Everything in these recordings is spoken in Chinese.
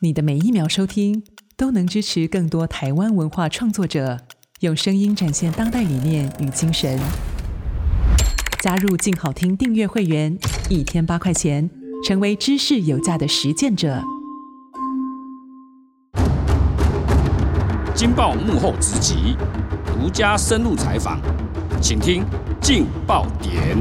你的每一秒收听，都能支持更多台湾文化创作者，用声音展现当代理念与精神。加入静好听订阅会员，一天八块钱，成为知识有价的实践者。金报幕后直击，独家深入采访，请听劲爆点。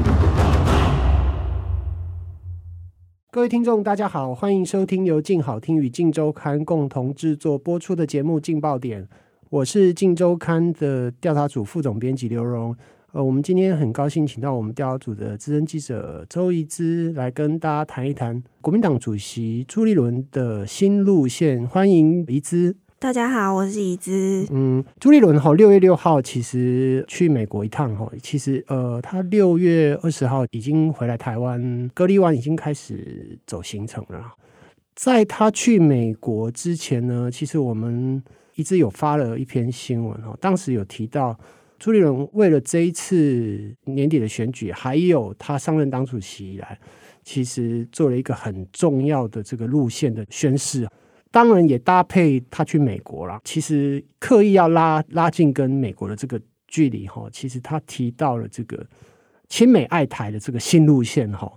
各位听众，大家好，欢迎收听由静好听与静周刊共同制作播出的节目《静爆点》，我是静周刊的调查组副总编辑刘荣。呃，我们今天很高兴请到我们调查组的资深记者周怡之来跟大家谈一谈国民党主席朱立伦的新路线。欢迎怡之。大家好，我是怡之。嗯，朱立伦哈六月六号其实去美国一趟哈，其实呃，他六月二十号已经回来台湾，隔离完已经开始走行程了。在他去美国之前呢，其实我们一直有发了一篇新闻哈，当时有提到朱立伦为了这一次年底的选举，还有他上任党主席以来，其实做了一个很重要的这个路线的宣示。当然也搭配他去美国了。其实刻意要拉拉近跟美国的这个距离哈，其实他提到了这个亲美爱台的这个新路线哈。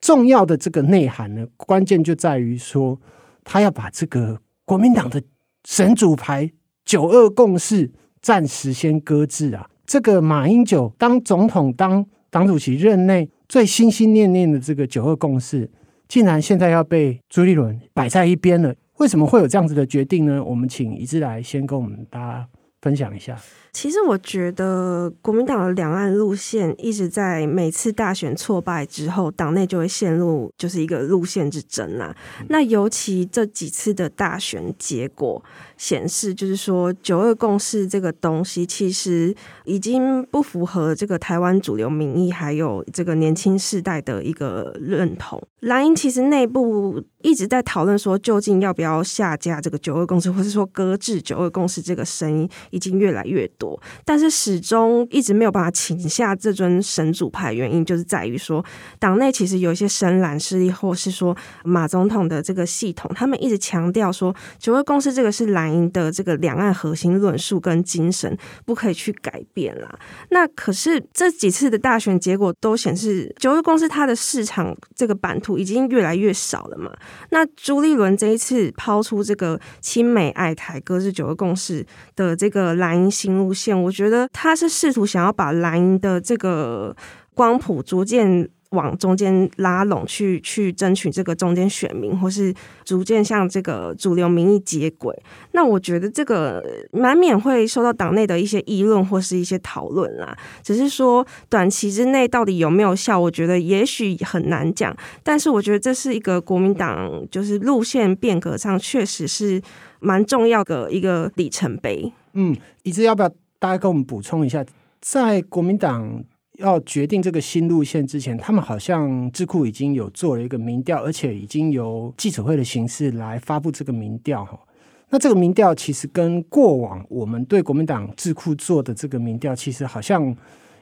重要的这个内涵呢，关键就在于说，他要把这个国民党的神主牌九二共识暂时先搁置啊。这个马英九当总统当党主席任内最心心念念的这个九二共识，竟然现在要被朱立伦摆在一边了。为什么会有这样子的决定呢？我们请一致来先跟我们大家分享一下。其实我觉得国民党的两岸路线一直在每次大选挫败之后，党内就会陷入就是一个路线之争啊。那尤其这几次的大选结果显示，就是说九二共识这个东西其实已经不符合这个台湾主流民意，还有这个年轻世代的一个认同。蓝营其实内部一直在讨论说，究竟要不要下架这个九二共识，或是说搁置九二共识，这个声音已经越来越多。但是始终一直没有办法请下这尊神主牌，原因就是在于说，党内其实有一些深蓝势力，或是说马总统的这个系统，他们一直强调说，九二共识这个是蓝营的这个两岸核心论述跟精神，不可以去改变啦。那可是这几次的大选结果都显示，九二共识它的市场这个版图。已经越来越少了嘛？那朱立伦这一次抛出这个亲美爱台、搁置九二共识的这个蓝营新路线，我觉得他是试图想要把蓝营的这个光谱逐渐。往中间拉拢去，去争取这个中间选民，或是逐渐向这个主流民意接轨。那我觉得这个难免会受到党内的一些议论或是一些讨论啦。只是说短期之内到底有没有效，我觉得也许很难讲。但是我觉得这是一个国民党就是路线变革上确实是蛮重要的一个里程碑。嗯，一直要不要大家跟我们补充一下，在国民党？要决定这个新路线之前，他们好像智库已经有做了一个民调，而且已经由记者会的形式来发布这个民调哈。那这个民调其实跟过往我们对国民党智库做的这个民调，其实好像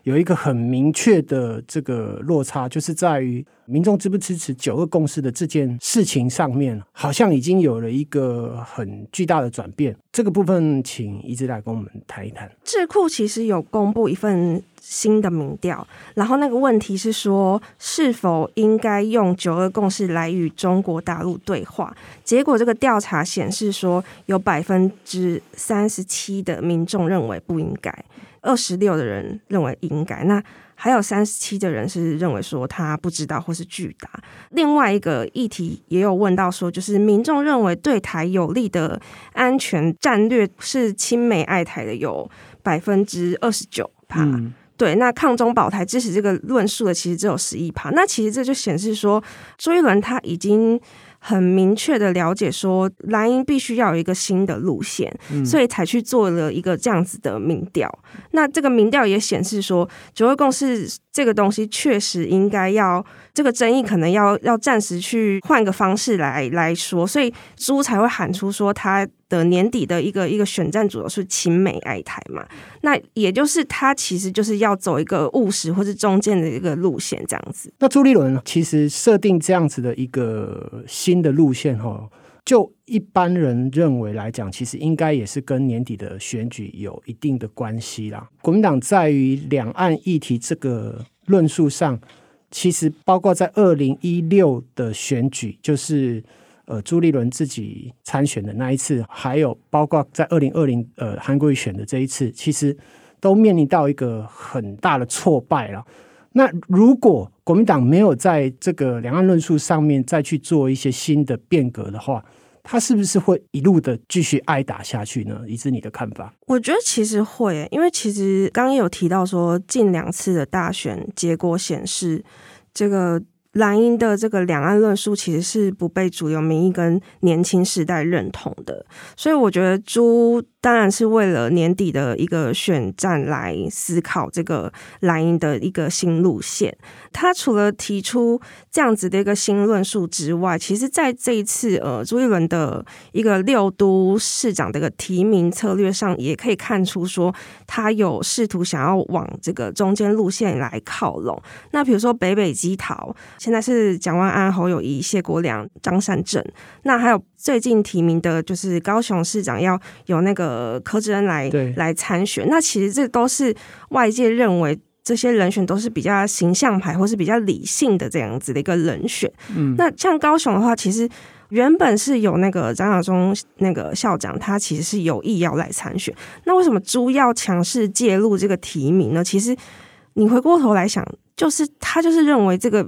有一个很明确的这个落差，就是在于民众支不支持九二共识的这件事情上面，好像已经有了一个很巨大的转变。这个部分，请一直来跟我们谈一谈。智库其实有公布一份。新的民调，然后那个问题是说，是否应该用九二共识来与中国大陆对话？结果这个调查显示说，有百分之三十七的民众认为不应该，二十六的人认为应该，那还有三十七的人是认为说他不知道或是拒答。另外一个议题也有问到说，就是民众认为对台有利的安全战略是亲美爱台的有百分之二十九趴。嗯对，那抗中保台支持这个论述的其实只有十一趴，那其实这就显示说，朱一伦他已经很明确的了解说，蓝营必须要有一个新的路线，嗯、所以才去做了一个这样子的民调。那这个民调也显示说，九二共识这个东西确实应该要这个争议可能要要暂时去换个方式来来说，所以朱才会喊出说他。的年底的一个一个选战主要是亲美爱台嘛，那也就是他其实就是要走一个务实或是中间的一个路线这样子。那朱立伦其实设定这样子的一个新的路线哈，就一般人认为来讲，其实应该也是跟年底的选举有一定的关系啦。国民党在于两岸议题这个论述上，其实包括在二零一六的选举，就是呃朱立伦自己参选的那一次，还有包括在二零二零呃韩国瑜选的这一次，其实都面临到一个很大的挫败了。那如果国民党没有在这个两岸论述上面再去做一些新的变革的话，他是不是会一路的继续挨打下去呢？以致你的看法？我觉得其实会，因为其实刚刚有提到说，近两次的大选结果显示，这个。蓝营的这个两岸论述其实是不被主流民意跟年轻世代认同的，所以我觉得朱当然是为了年底的一个选战来思考这个蓝营的一个新路线。他除了提出这样子的一个新论述之外，其实在这一次呃朱一伦的一个六都市长的一个提名策略上，也可以看出说他有试图想要往这个中间路线来靠拢。那比如说北北基桃。现在是蒋万安、侯友谊、谢国良、张善政，那还有最近提名的，就是高雄市长要有那个柯志恩来来参选。那其实这都是外界认为这些人选都是比较形象派或是比较理性的这样子的一个人选。嗯，那像高雄的话，其实原本是有那个张亚中那个校长，他其实是有意要来参选。那为什么朱要强势介入这个提名呢？其实你回过头来想，就是他就是认为这个。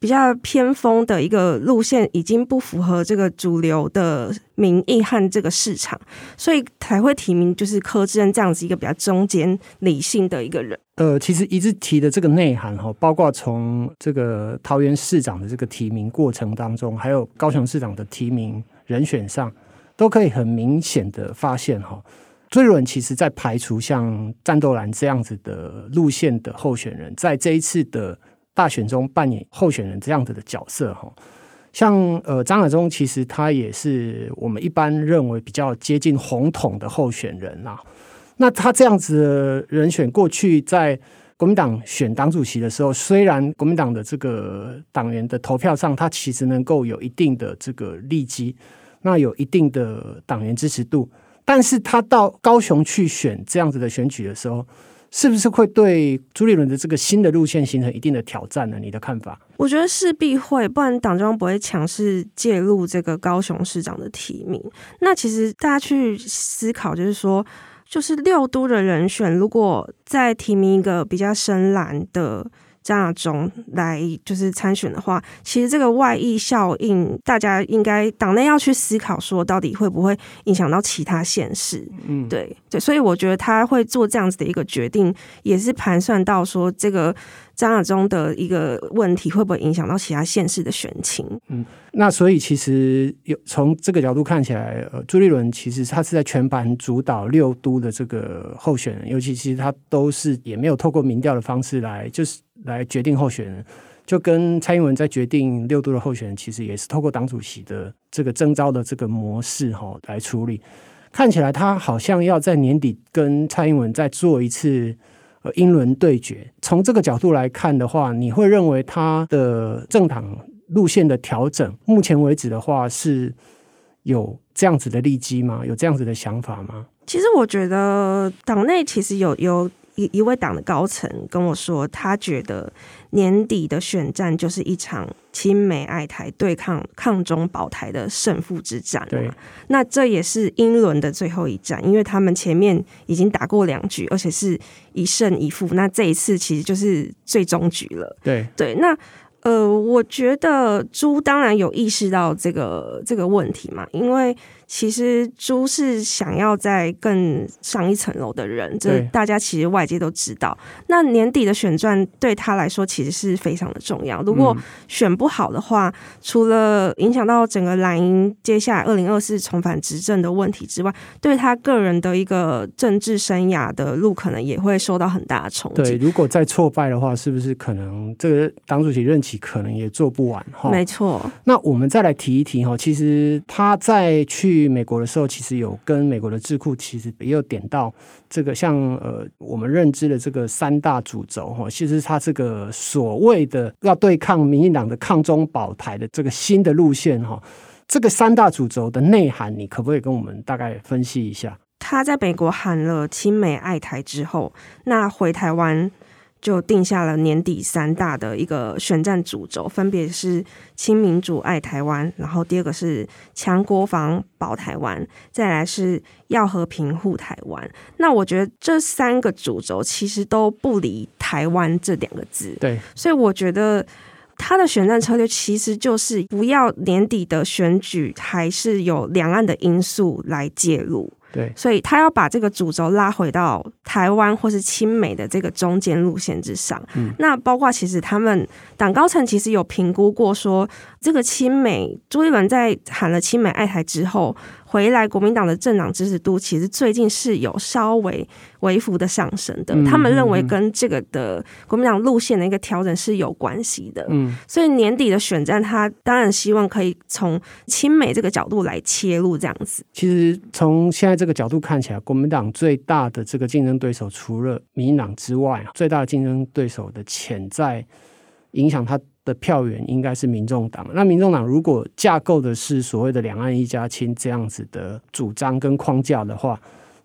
比较偏锋的一个路线，已经不符合这个主流的民意和这个市场，所以才会提名就是柯志恩这样子一个比较中间理性的一个人。呃，其实一直提的这个内涵哈，包括从这个桃园市长的这个提名过程当中，还有高雄市长的提名人选上，都可以很明显的发现哈，朱立伦其实在排除像战斗蓝这样子的路线的候选人，在这一次的。大选中扮演候选人这样子的角色哈，像呃张亚中，其实他也是我们一般认为比较接近红统的候选人呐。那他这样子的人选，过去在国民党选党主席的时候，虽然国民党的这个党员的投票上，他其实能够有一定的这个利基，那有一定的党员支持度，但是他到高雄去选这样子的选举的时候。是不是会对朱立伦的这个新的路线形成一定的挑战呢？你的看法？我觉得势必会，不然党中央不会强势介入这个高雄市长的提名。那其实大家去思考，就是说，就是六都的人选，如果再提名一个比较深蓝的。张亚中来就是参选的话，其实这个外溢效应，大家应该党内要去思考，说到底会不会影响到其他县市？嗯，对对，所以我觉得他会做这样子的一个决定，也是盘算到说这个。张亚中的一个问题会不会影响到其他县市的选情？嗯，那所以其实有从这个角度看起来，呃，朱立伦其实他是在全盘主导六都的这个候选人，尤其其实他都是也没有透过民调的方式来就是来决定候选人，就跟蔡英文在决定六都的候选人，其实也是透过党主席的这个征召的这个模式哈来处理。看起来他好像要在年底跟蔡英文再做一次。和，英伦对决，从这个角度来看的话，你会认为他的政党路线的调整，目前为止的话是有这样子的利基吗？有这样子的想法吗？其实我觉得党内其实有有。一一位党的高层跟我说，他觉得年底的选战就是一场亲美爱台对抗抗中保台的胜负之战。对，那这也是英伦的最后一战，因为他们前面已经打过两局，而且是一胜一负。那这一次其实就是最终局了。对对，那呃，我觉得朱当然有意识到这个这个问题嘛，因为。其实朱是想要在更上一层楼的人，这大家其实外界都知道。那年底的选战对他来说其实是非常的重要。如果选不好的话，除了影响到整个蓝营接下来二零二四重返执政的问题之外，对他个人的一个政治生涯的路可能也会受到很大的冲击。对，如果再挫败的话，是不是可能这个党主席任期可能也做不完？哈，没错。那我们再来提一提哈，其实他在去。去美国的时候，其实有跟美国的智库，其实也有点到这个像呃，我们认知的这个三大主轴哈，其实他这个所谓的要对抗民进党的抗中保台的这个新的路线哈，这个三大主轴的内涵，你可不可以跟我们大概分析一下？他在美国喊了亲美爱台之后，那回台湾。就定下了年底三大的一个选战主轴，分别是亲民主爱台湾，然后第二个是强国防保台湾，再来是要和平护台湾。那我觉得这三个主轴其实都不离台湾这两个字。对，所以我觉得他的选战策略其实就是不要年底的选举还是有两岸的因素来介入。对，所以他要把这个主轴拉回到台湾或是亲美的这个中间路线之上。嗯，那包括其实他们党高层其实有评估过说，这个亲美朱一伦在喊了亲美爱台之后。回来，国民党的政党支持度其实最近是有稍微微幅的上升的。他们认为跟这个的国民党路线的一个调整是有关系的。嗯，所以年底的选战，他当然希望可以从亲美这个角度来切入，这样子。其实从现在这个角度看起来，国民党最大的这个竞争对手，除了民进党之外，最大的竞争对手的潜在影响他的票源应该是民众党。那民众党如果架构的是所谓的“两岸一家亲”这样子的主张跟框架的话，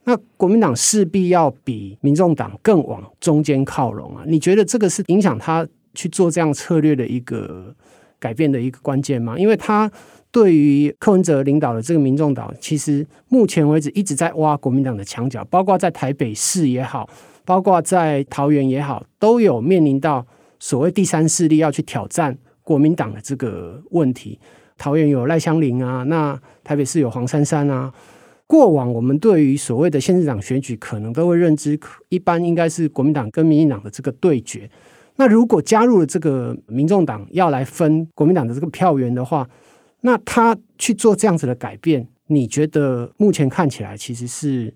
那国民党势必要比民众党更往中间靠拢啊！你觉得这个是影响他去做这样策略的一个改变的一个关键吗？因为他对于柯文哲领导的这个民众党，其实目前为止一直在挖国民党的墙角，包括在台北市也好，包括在桃园也好，都有面临到。所谓第三势力要去挑战国民党的这个问题，桃园有赖香林啊，那台北市有黄珊珊啊。过往我们对于所谓的县市长选举，可能都会认知，一般应该是国民党跟民进党的这个对决。那如果加入了这个民众党要来分国民党的这个票源的话，那他去做这样子的改变，你觉得目前看起来其实是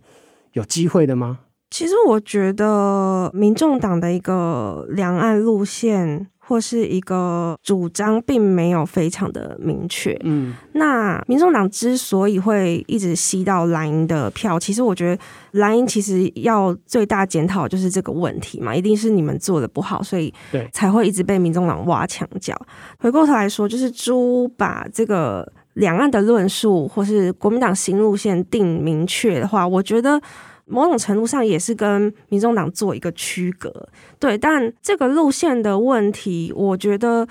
有机会的吗？其实我觉得，民众党的一个两岸路线或是一个主张，并没有非常的明确。嗯，那民众党之所以会一直吸到蓝营的票，其实我觉得蓝营其实要最大检讨就是这个问题嘛，一定是你们做的不好，所以才会一直被民众党挖墙脚。回过头来说，就是朱把这个两岸的论述或是国民党新路线定明确的话，我觉得。某种程度上也是跟民众党做一个区隔，对，但这个路线的问题，我觉得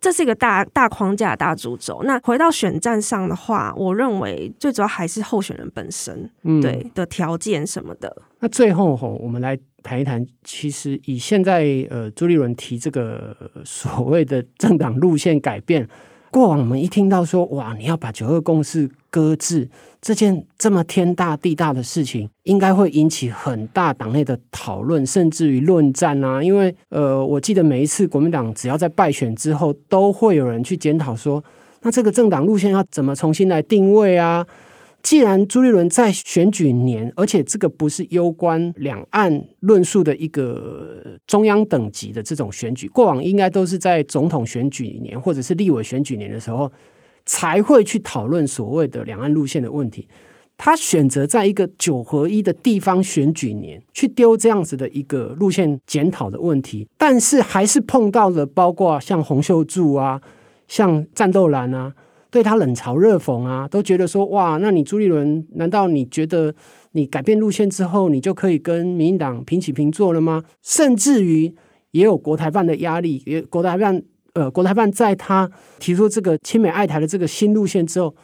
这是一个大大框架、大主轴。那回到选战上的话，我认为最主要还是候选人本身，嗯、对的条件什么的。那最后吼，我们来谈一谈，其实以现在呃朱立伦提这个所谓的政党路线改变。过往我们一听到说哇，你要把九二共识搁置这件这么天大地大的事情，应该会引起很大党内的讨论，甚至于论战啊。因为呃，我记得每一次国民党只要在败选之后，都会有人去检讨说，那这个政党路线要怎么重新来定位啊？既然朱立伦在选举年，而且这个不是攸关两岸论述的一个中央等级的这种选举，过往应该都是在总统选举年或者是立委选举年的时候才会去讨论所谓的两岸路线的问题。他选择在一个九合一的地方选举年去丢这样子的一个路线检讨的问题，但是还是碰到了包括像洪秀柱啊，像战斗蓝啊。对他冷嘲热讽啊，都觉得说哇，那你朱立伦，难道你觉得你改变路线之后，你就可以跟民进党平起平坐了吗？甚至于也有国台办的压力，也国台办呃，国台办在他提出这个亲美爱台的这个新路线之后，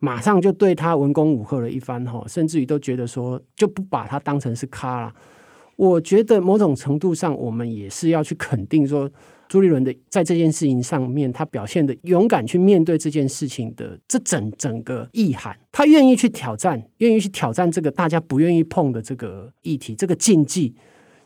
马上就对他文攻武吓了一番哈，甚至于都觉得说就不把他当成是咖了。我觉得某种程度上，我们也是要去肯定说。朱立伦的在这件事情上面，他表现的勇敢去面对这件事情的这整整个意涵，他愿意去挑战，愿意去挑战这个大家不愿意碰的这个议题，这个禁忌，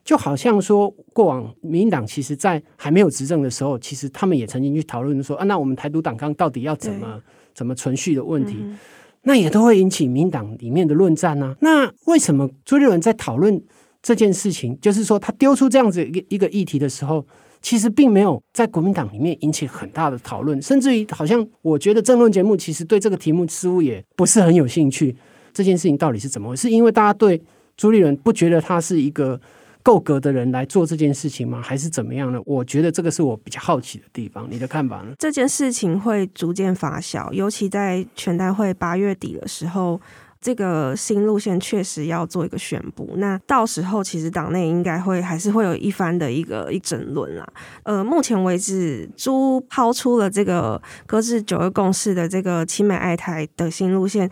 就好像说过往民进党其实在还没有执政的时候，其实他们也曾经去讨论说啊，那我们台独党纲到底要怎么怎么存续的问题，嗯、那也都会引起民进党里面的论战啊。那为什么朱立伦在讨论这件事情，就是说他丢出这样子一个一个议题的时候？其实并没有在国民党里面引起很大的讨论，甚至于好像我觉得政论节目其实对这个题目似乎也不是很有兴趣。这件事情到底是怎么回事？因为大家对朱立伦不觉得他是一个够格的人来做这件事情吗？还是怎么样呢？我觉得这个是我比较好奇的地方。你的看法呢？这件事情会逐渐发酵，尤其在全代会八月底的时候。这个新路线确实要做一个宣布，那到时候其实党内应该会还是会有一番的一个一争论啦。呃，目前为止，朱抛出了这个搁置九二共识的这个亲美爱台的新路线，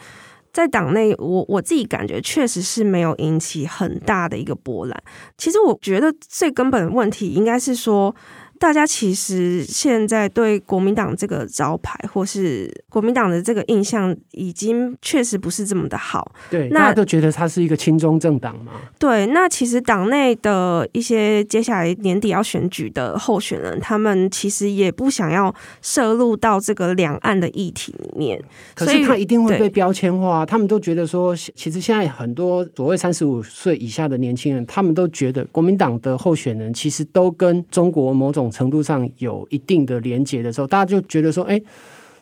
在党内我我自己感觉确实是没有引起很大的一个波澜。其实我觉得最根本的问题应该是说。大家其实现在对国民党这个招牌，或是国民党的这个印象，已经确实不是这么的好。对，那大家都觉得他是一个亲中政党嘛。对，那其实党内的一些接下来年底要选举的候选人，他们其实也不想要涉入到这个两岸的议题里面。可是他一定会被标签化。他们都觉得说，其实现在很多所谓三十五岁以下的年轻人，他们都觉得国民党的候选人其实都跟中国某种程度上有一定的连结的时候，大家就觉得说，哎，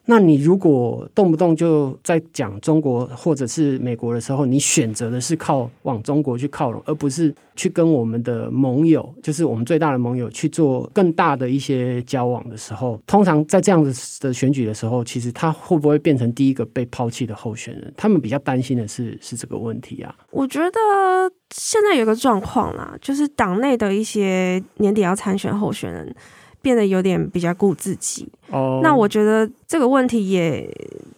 那你如果动不动就在讲中国或者是美国的时候，你选择的是靠往中国去靠拢，而不是去跟我们的盟友，就是我们最大的盟友去做更大的一些交往的时候，通常在这样的的选举的时候，其实他会不会变成第一个被抛弃的候选人？他们比较担心的是是这个问题啊。我觉得现在有个状况啦，就是党内的一些年底要参选候选人。变得有点比较顾自己，oh. 那我觉得这个问题也，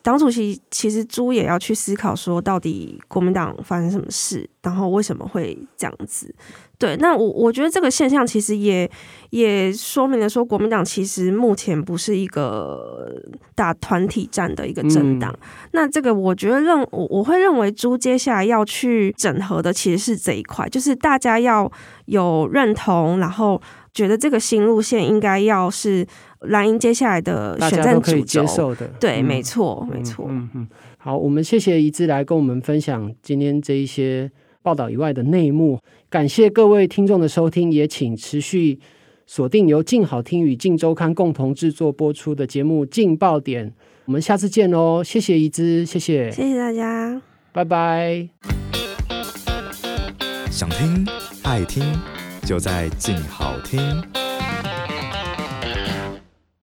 党主席其实朱也要去思考，说到底国民党发生什么事，然后为什么会这样子？对，那我我觉得这个现象其实也也说明了说，国民党其实目前不是一个打团体战的一个政党。嗯。那这个我觉得认我我会认为朱接下来要去整合的其实是这一块，就是大家要有认同，然后。觉得这个新路线应该要是蓝营接下来的选战主轴，接受的。对，嗯、没错，没错。嗯嗯，好，我们谢谢宜之来跟我们分享今天这一些报道以外的内幕。感谢各位听众的收听，也请持续锁定由静好听与静周刊共同制作播出的节目《镜爆点》。我们下次见哦！谢谢宜之，谢谢，谢谢大家，拜拜。想听，爱听。就在静好听。